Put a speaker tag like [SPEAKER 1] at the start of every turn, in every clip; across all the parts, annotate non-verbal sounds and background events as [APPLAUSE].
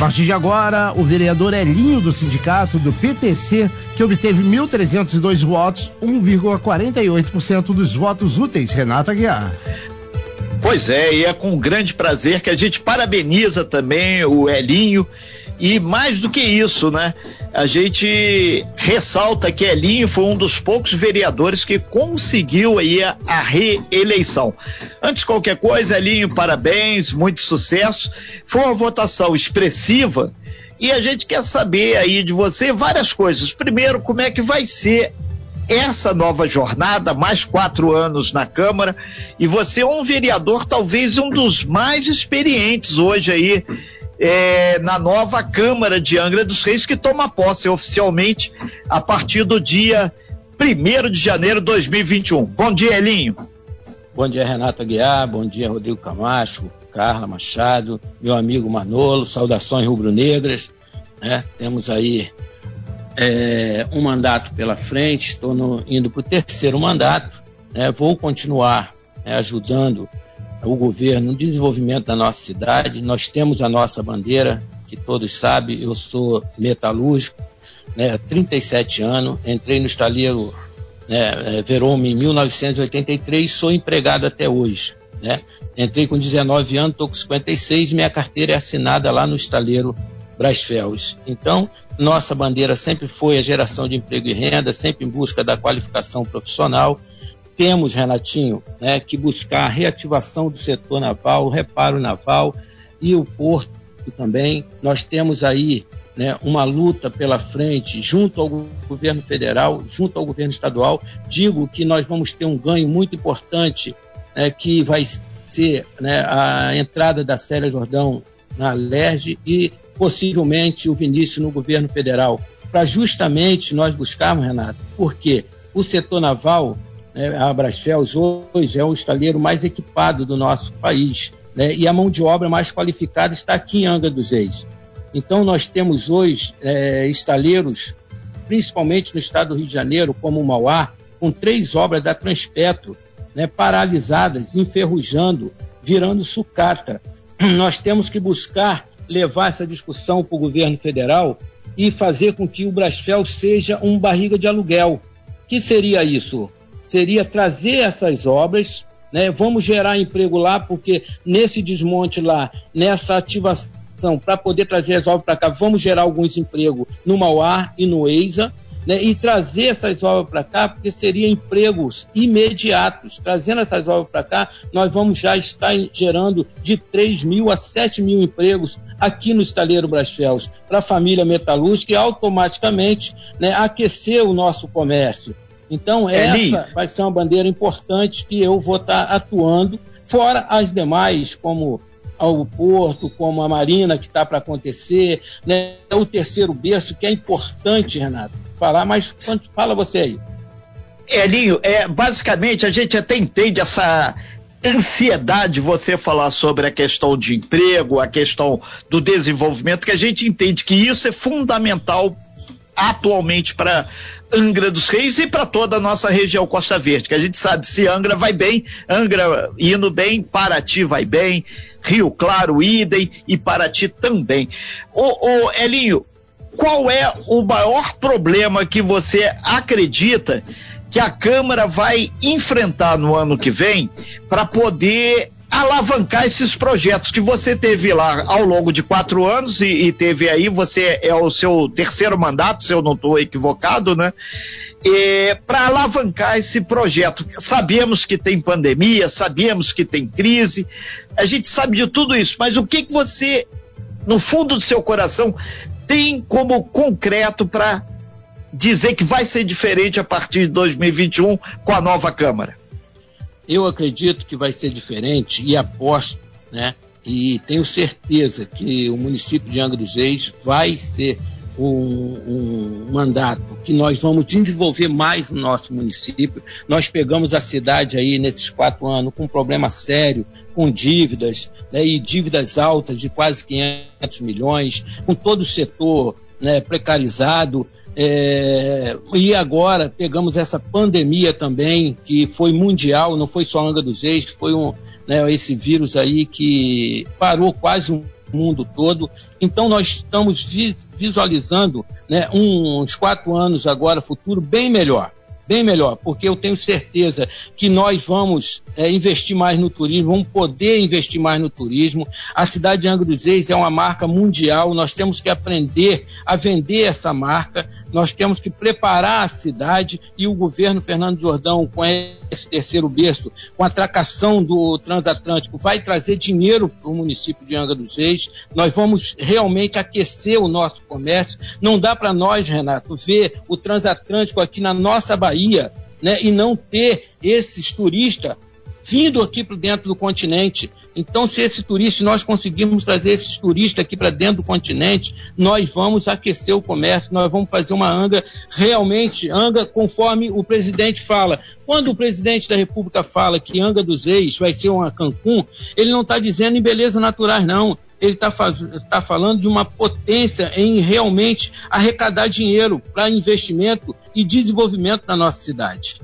[SPEAKER 1] partir de agora, o vereador Elinho do sindicato do PTC, que obteve 1.302 votos, 1,48% dos votos úteis, Renata Guiar.
[SPEAKER 2] Pois é, e é com grande prazer que a gente parabeniza também o Elinho e mais do que isso, né? A gente ressalta que Elinho foi um dos poucos vereadores que conseguiu aí a, a reeleição. Antes de qualquer coisa, Elinho, parabéns, muito sucesso. Foi uma votação expressiva e a gente quer saber aí de você várias coisas. Primeiro, como é que vai ser essa nova jornada, mais quatro anos na Câmara, e você é um vereador, talvez um dos mais experientes hoje aí é, na nova Câmara de Angra dos Reis, que toma posse oficialmente a partir do dia 1 de janeiro de 2021. Bom dia, Elinho.
[SPEAKER 3] Bom dia, Renato Aguiar. Bom dia, Rodrigo Camacho, Carla Machado, meu amigo Manolo. Saudações rubro-negras. Né? Temos aí é, um mandato pela frente, estou indo para o terceiro mandato. Né? Vou continuar né, ajudando o governo no desenvolvimento da nossa cidade. Nós temos a nossa bandeira, que todos sabem, eu sou metalúrgico, né, 37 anos, entrei no estaleiro né, é, em 1983, sou empregado até hoje. Né? Entrei com 19 anos, estou com 56, minha carteira é assinada lá no estaleiro Brasfels. Então, nossa bandeira sempre foi a geração de emprego e renda, sempre em busca da qualificação profissional temos, Renatinho, né, que buscar a reativação do setor naval, o reparo naval e o porto também. Nós temos aí né, uma luta pela frente junto ao governo federal, junto ao governo estadual. Digo que nós vamos ter um ganho muito importante, né, que vai ser né, a entrada da Célia Jordão na LERJ e possivelmente o Vinícius no governo federal, para justamente nós buscarmos, Renato, porque o setor naval né? A Brasfels hoje é o estaleiro mais equipado do nosso país né? e a mão de obra mais qualificada está aqui em Angra dos Reis. Então nós temos hoje é, estaleiros, principalmente no estado do Rio de Janeiro, como o Mauá, com três obras da Transpetro né, paralisadas, enferrujando, virando sucata. Nós temos que buscar levar essa discussão para o governo federal e fazer com que o Brasfel seja um barriga de aluguel. O que seria isso? Seria trazer essas obras, né? Vamos gerar emprego lá, porque nesse desmonte lá, nessa ativação, para poder trazer as obras para cá, vamos gerar alguns empregos no Mauá e no EISA, né, e trazer essas obras para cá, porque seriam empregos imediatos. Trazendo essas obras para cá, nós vamos já estar gerando de 3 mil a 7 mil empregos aqui no estaleiro Brasfels, para a família metalúrgica e automaticamente né, aquecer o nosso comércio. Então, essa vai ser uma bandeira importante que eu vou estar tá atuando, fora as demais, como o Porto, como a Marina, que está para acontecer, né? o terceiro berço, que é importante, Renato, falar, mas fala você aí.
[SPEAKER 2] Elinho, é, basicamente a gente até entende essa ansiedade de você falar sobre a questão de emprego, a questão do desenvolvimento, que a gente entende que isso é fundamental atualmente para Angra dos Reis e para toda a nossa região Costa Verde, que a gente sabe se Angra vai bem, Angra indo bem, Paraty vai bem, Rio Claro, idem e Paraty também. Ô, ô Elinho, qual é o maior problema que você acredita que a Câmara vai enfrentar no ano que vem para poder alavancar esses projetos que você teve lá ao longo de quatro anos e, e teve aí, você é o seu terceiro mandato, se eu não estou equivocado, né? para alavancar esse projeto. Sabemos que tem pandemia, sabemos que tem crise, a gente sabe de tudo isso, mas o que, que você, no fundo do seu coração, tem como concreto para dizer que vai ser diferente a partir de 2021 com a nova Câmara?
[SPEAKER 3] Eu acredito que vai ser diferente e aposto, né? E tenho certeza que o município de Angra dos Reis vai ser um, um, mandato que nós vamos desenvolver mais no nosso município. Nós pegamos a cidade aí nesses quatro anos com um problema sério, com dívidas, né, e dívidas altas de quase 500 milhões, com todo o setor né, precarizado. É, e agora pegamos essa pandemia também, que foi mundial, não foi só Angra dos Reis, foi um, né, esse vírus aí que parou quase um mundo todo. Então nós estamos visualizando né, uns quatro anos agora, futuro bem melhor bem melhor, porque eu tenho certeza que nós vamos é, investir mais no turismo, vamos poder investir mais no turismo. A cidade de Angra dos Reis é uma marca mundial, nós temos que aprender a vender essa marca, nós temos que preparar a cidade e o governo Fernando Jordão, com esse terceiro berço, com a atracação do transatlântico, vai trazer dinheiro para o município de Angra dos Reis. Nós vamos realmente aquecer o nosso comércio. Não dá para nós, Renato, ver o transatlântico aqui na nossa Bahia Bahia, né, e não ter esses turistas vindo aqui para dentro do continente. Então, se esse turista, nós conseguirmos trazer esses turistas aqui para dentro do continente, nós vamos aquecer o comércio, nós vamos fazer uma anga realmente, anga conforme o presidente fala. Quando o presidente da República fala que Anga dos Reis vai ser uma Cancún, ele não está dizendo em beleza naturais, não ele está tá falando de uma potência em realmente arrecadar dinheiro para investimento e desenvolvimento na nossa cidade.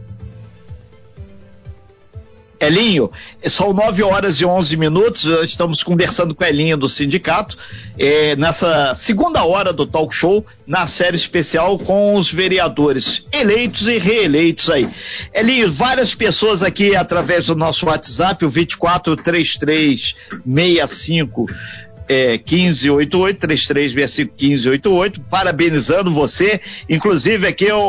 [SPEAKER 2] Elinho, são 9 horas e 11 minutos, estamos conversando com Elinho do sindicato, é, nessa segunda hora do talk show, na série especial com os vereadores eleitos e reeleitos aí. Elinho, várias pessoas aqui através do nosso WhatsApp, o 243365 é, 1588, 3365 1588, parabenizando você, inclusive aqui o,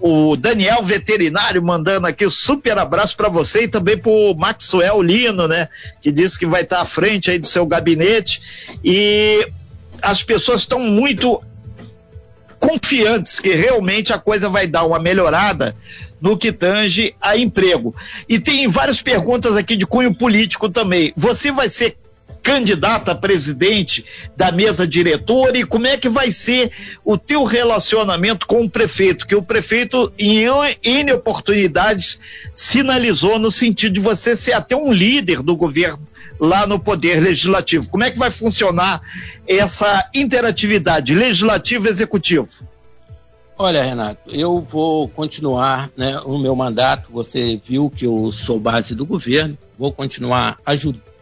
[SPEAKER 2] o, o, Daniel Veterinário mandando aqui um super abraço para você e também pro Maxwell Lino, né, que disse que vai estar à frente aí do seu gabinete e as pessoas estão muito confiantes que realmente a coisa vai dar uma melhorada no que tange a emprego. E tem várias perguntas aqui de cunho político também. Você vai ser candidata a presidente da mesa diretora e como é que vai ser o teu relacionamento com o prefeito, que o prefeito em N oportunidades sinalizou no sentido de você ser até um líder do governo lá no Poder Legislativo. Como é que vai funcionar essa interatividade legislativo-executivo?
[SPEAKER 3] Olha, Renato, eu vou continuar né, o meu mandato. Você viu que eu sou base do governo, vou continuar ajudando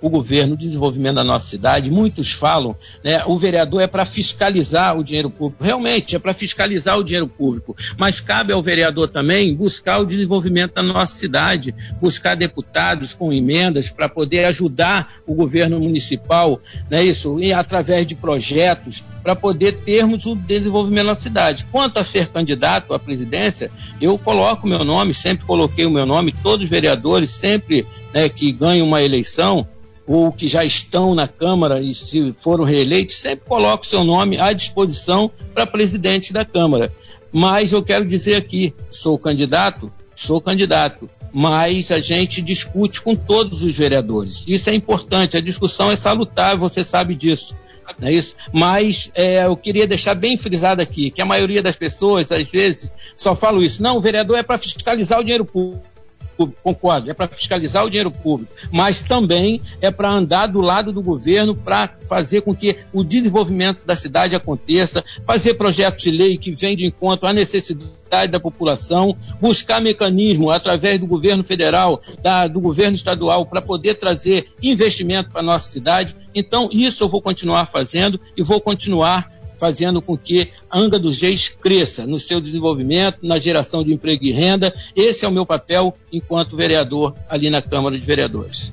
[SPEAKER 3] o governo, o desenvolvimento da nossa cidade. Muitos falam, né, o vereador é para fiscalizar o dinheiro público. Realmente, é para fiscalizar o dinheiro público. Mas cabe ao vereador também buscar o desenvolvimento da nossa cidade, buscar deputados com emendas para poder ajudar o governo municipal, né, isso, e através de projetos, para poder termos o desenvolvimento da nossa cidade. Quanto a ser candidato à presidência, eu coloco o meu nome, sempre coloquei o meu nome, todos os vereadores sempre né, que ganham uma eleição ou que já estão na Câmara e se foram reeleitos, sempre coloco seu nome à disposição para presidente da Câmara. Mas eu quero dizer aqui, sou candidato, sou candidato, mas a gente discute com todos os vereadores. Isso é importante, a discussão é salutar, você sabe disso. Não é isso? Mas é, eu queria deixar bem frisado aqui que a maioria das pessoas, às vezes, só falam isso. Não, o vereador é para fiscalizar o dinheiro público público, concordo, é para fiscalizar o dinheiro público, mas também é para andar do lado do governo para fazer com que o desenvolvimento da cidade aconteça, fazer projetos de lei que venham de encontro à necessidade da população, buscar mecanismo através do governo federal, da, do governo estadual, para poder trazer investimento para a nossa cidade. Então, isso eu vou continuar fazendo e vou continuar fazendo com que Anga dos Reis cresça no seu desenvolvimento, na geração de emprego e renda. Esse é o meu papel enquanto vereador ali na Câmara de Vereadores.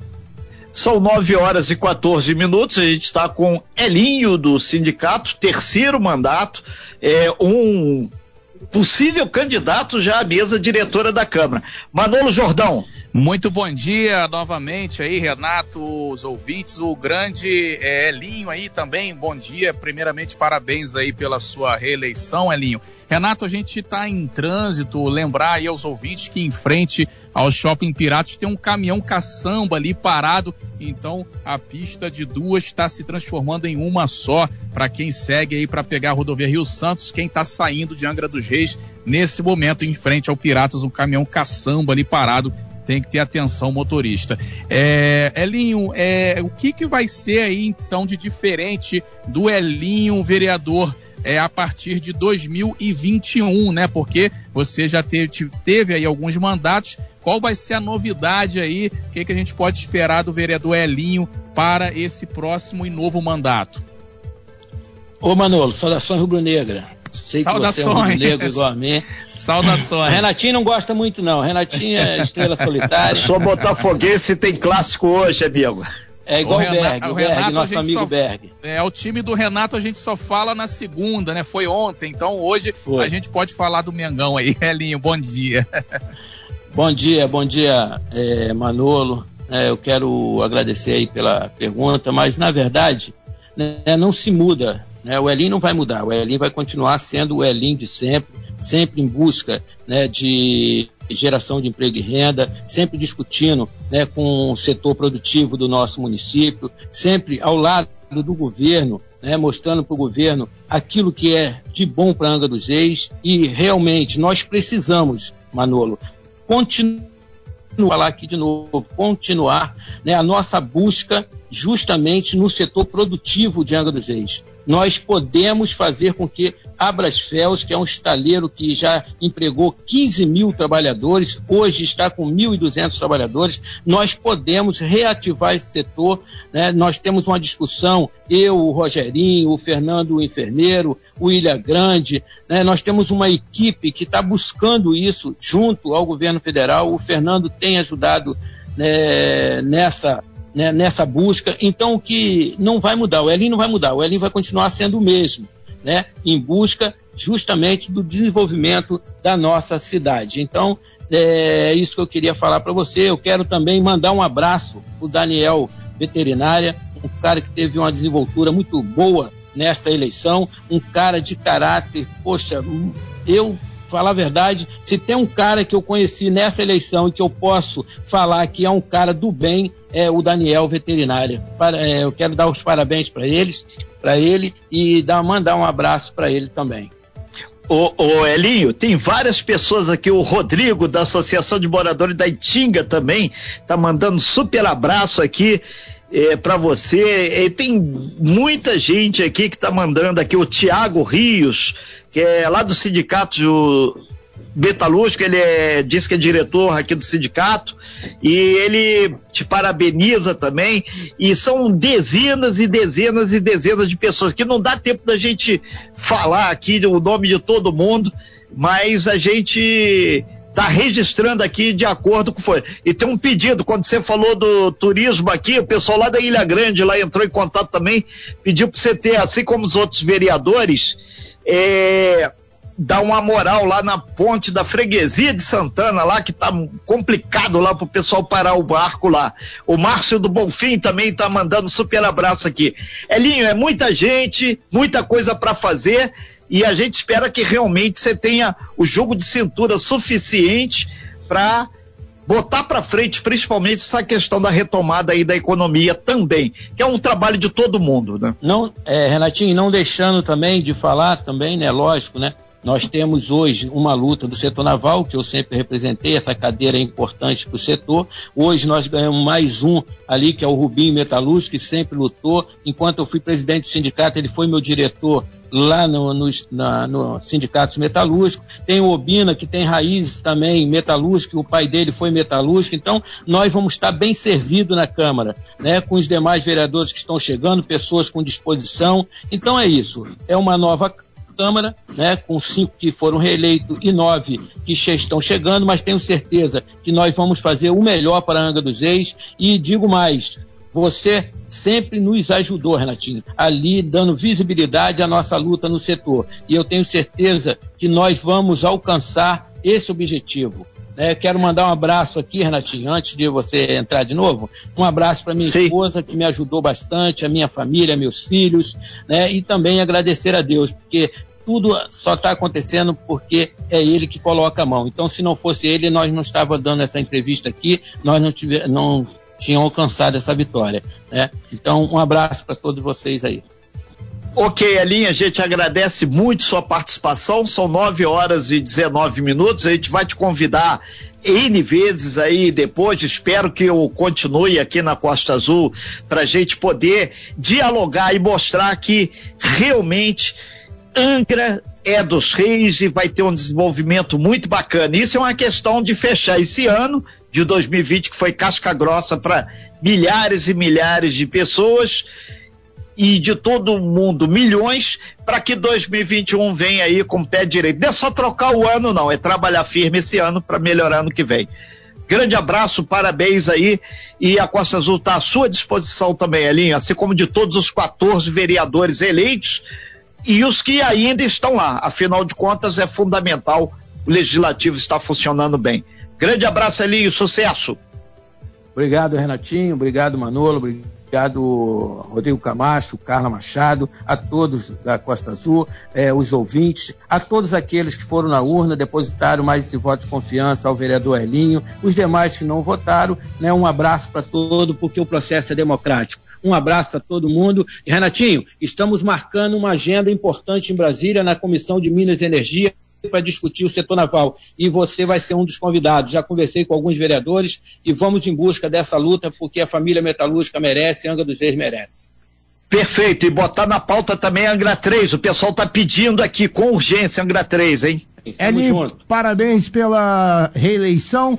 [SPEAKER 2] São 9 horas e 14 minutos. A gente está com Elinho do sindicato, terceiro mandato, é um possível candidato já à mesa diretora da Câmara. Manolo Jordão.
[SPEAKER 4] Muito bom dia novamente aí, Renato, os ouvintes, o grande é, Elinho aí também, bom dia. Primeiramente, parabéns aí pela sua reeleição, Elinho. Renato, a gente está em trânsito, lembrar aí aos ouvintes que em frente ao Shopping Piratas tem um caminhão caçamba ali parado, então a pista de duas está se transformando em uma só. Para quem segue aí para pegar a rodovia Rio Santos, quem está saindo de Angra dos Reis nesse momento em frente ao Piratas, um caminhão caçamba ali parado. Tem que ter atenção motorista. É, Elinho, é, o que, que vai ser aí então de diferente do Elinho vereador é, a partir de 2021, né? Porque você já teve, teve aí alguns mandatos. Qual vai ser a novidade aí? O que, que a gente pode esperar do vereador Elinho para esse próximo e novo mandato?
[SPEAKER 3] Ô Manolo, saudações rubro-negra. Sei saudações. que você é rubro-negro igual a mim. [LAUGHS]
[SPEAKER 4] Saudações.
[SPEAKER 3] Renatinho não gosta muito não, Renatinho é estrela solitária. [LAUGHS]
[SPEAKER 2] Sou botafoguense tem clássico hoje, amigo.
[SPEAKER 3] É igual o, Renato, Berg, o, Berg, Renato, nosso amigo
[SPEAKER 4] só,
[SPEAKER 3] Berg.
[SPEAKER 4] É, o time do Renato a gente só fala na segunda, né? Foi ontem, então hoje Foi. a gente pode falar do Mengão aí. [LAUGHS] Elinho, bom dia.
[SPEAKER 3] bom dia, bom dia, é, Manolo. É, eu quero agradecer aí pela pergunta, mas na verdade né, não se muda. Né? O Elinho não vai mudar, o Elinho vai continuar sendo o Elinho de sempre, sempre em busca né, de geração de emprego e renda, sempre discutindo né, com o setor produtivo do nosso município, sempre ao lado do governo, né, mostrando para o governo aquilo que é de bom para Anga dos Reis e realmente nós precisamos, Manolo, continuar aqui de novo, continuar né, a nossa busca justamente no setor produtivo de Angra dos Reis. Nós podemos fazer com que Abrasfels, que é um estaleiro que já empregou 15 mil trabalhadores, hoje está com 1.200 trabalhadores, nós podemos reativar esse setor. Né? Nós temos uma discussão, eu, o Rogerinho, o Fernando, o enfermeiro, o Ilha Grande, né? nós temos uma equipe que está buscando isso junto ao governo federal. O Fernando tem ajudado né, nessa né, nessa busca. Então, o que não vai mudar, o Elinho não vai mudar, o Elinho vai continuar sendo o mesmo, né, em busca justamente do desenvolvimento da nossa cidade. Então, é isso que eu queria falar para você. Eu quero também mandar um abraço para o Daniel Veterinária, um cara que teve uma desenvoltura muito boa nesta eleição, um cara de caráter, poxa, eu falar a verdade, se tem um cara que eu conheci nessa eleição e que eu posso falar que é um cara do bem, é o Daniel Veterinária. Para, é, eu quero dar os parabéns para eles, para ele e dar, mandar um abraço para ele também.
[SPEAKER 2] Ô, Elinho, tem várias pessoas aqui, o Rodrigo da Associação de Moradores da Itinga também, tá mandando super abraço aqui é, para você. E tem muita gente aqui que tá mandando aqui, o Tiago Rios, que é lá do sindicato metalúrgico, ele é, diz que é diretor aqui do sindicato, e ele te parabeniza também, e são dezenas e dezenas e dezenas de pessoas, que não dá tempo da gente falar aqui o nome de todo mundo, mas a gente está registrando aqui de acordo com foi. E tem um pedido, quando você falou do turismo aqui, o pessoal lá da Ilha Grande lá entrou em contato também, pediu para você ter, assim como os outros vereadores, é, dar uma moral lá na ponte da freguesia de Santana, lá que tá complicado lá pro pessoal parar o barco lá. O Márcio do Bonfim também tá mandando super abraço aqui. Elinho, é muita gente, muita coisa para fazer e a gente espera que realmente você tenha o jogo de cintura suficiente para botar para frente, principalmente essa questão da retomada aí da economia também, que é um trabalho de todo mundo, né?
[SPEAKER 3] Não, é, Renatinho, não deixando também de falar também, né, lógico, né, nós temos hoje uma luta do setor naval, que eu sempre representei, essa cadeira é importante para o setor. Hoje nós ganhamos mais um ali, que é o Rubinho Metalúrgico, que sempre lutou. Enquanto eu fui presidente do sindicato, ele foi meu diretor lá no, no, na, no. Tem o Obina, que tem raízes também metalúrgicas, o pai dele foi metalúrgico. Então, nós vamos estar bem servidos na Câmara, né, com os demais vereadores que estão chegando, pessoas com disposição. Então, é isso. É uma nova Câmara, né, com cinco que foram reeleitos e nove que estão chegando, mas tenho certeza que nós vamos fazer o melhor para a Anga dos Reis e digo mais, você sempre nos ajudou, Renatinho, ali dando visibilidade à nossa luta no setor. E eu tenho certeza que nós vamos alcançar esse objetivo. Né? Quero mandar um abraço aqui, Renatinho, antes de você entrar de novo. Um abraço para minha Sim. esposa, que me ajudou bastante, a minha família, meus filhos, né? e também agradecer a Deus, porque tudo só está acontecendo porque é ele que coloca a mão. Então, se não fosse ele, nós não estávamos dando essa entrevista aqui, nós não, tive, não tinham alcançado essa vitória. Né? Então, um abraço para todos vocês aí.
[SPEAKER 2] Ok, Elinha, a gente agradece muito sua participação. São 9 horas e 19 minutos. A gente vai te convidar N vezes aí depois. Espero que eu continue aqui na Costa Azul para a gente poder dialogar e mostrar que realmente Angra é dos reis e vai ter um desenvolvimento muito bacana. Isso é uma questão de fechar esse ano de 2020, que foi casca grossa para milhares e milhares de pessoas e de todo mundo milhões para que 2021 venha aí com o pé direito. Não é só trocar o ano, não, é trabalhar firme esse ano para melhorar no que vem. Grande abraço, parabéns aí. E a Costa Azul está à sua disposição também, Elinho, assim como de todos os 14 vereadores eleitos e os que ainda estão lá. Afinal de contas, é fundamental o legislativo estar funcionando bem. Grande abraço, Elinho, sucesso.
[SPEAKER 3] Obrigado, Renatinho. Obrigado, Manolo. Obrigado, Rodrigo Camacho, Carla Machado, a todos da Costa Azul, eh, os ouvintes, a todos aqueles que foram na urna, depositaram mais esse voto de confiança ao vereador Elinho, os demais que não votaram, né, um abraço para todos, porque o processo é democrático. Um abraço a todo mundo. E, Renatinho, estamos marcando uma agenda importante em Brasília, na Comissão de Minas e Energia, para discutir o setor naval e você vai ser um dos convidados. Já conversei com alguns vereadores e vamos em busca dessa luta porque a família metalúrgica merece, Angra dos Reis merece.
[SPEAKER 2] Perfeito, e botar na pauta também Angra 3. O pessoal está pedindo aqui com urgência Angra 3, hein?
[SPEAKER 1] Eli, parabéns pela reeleição.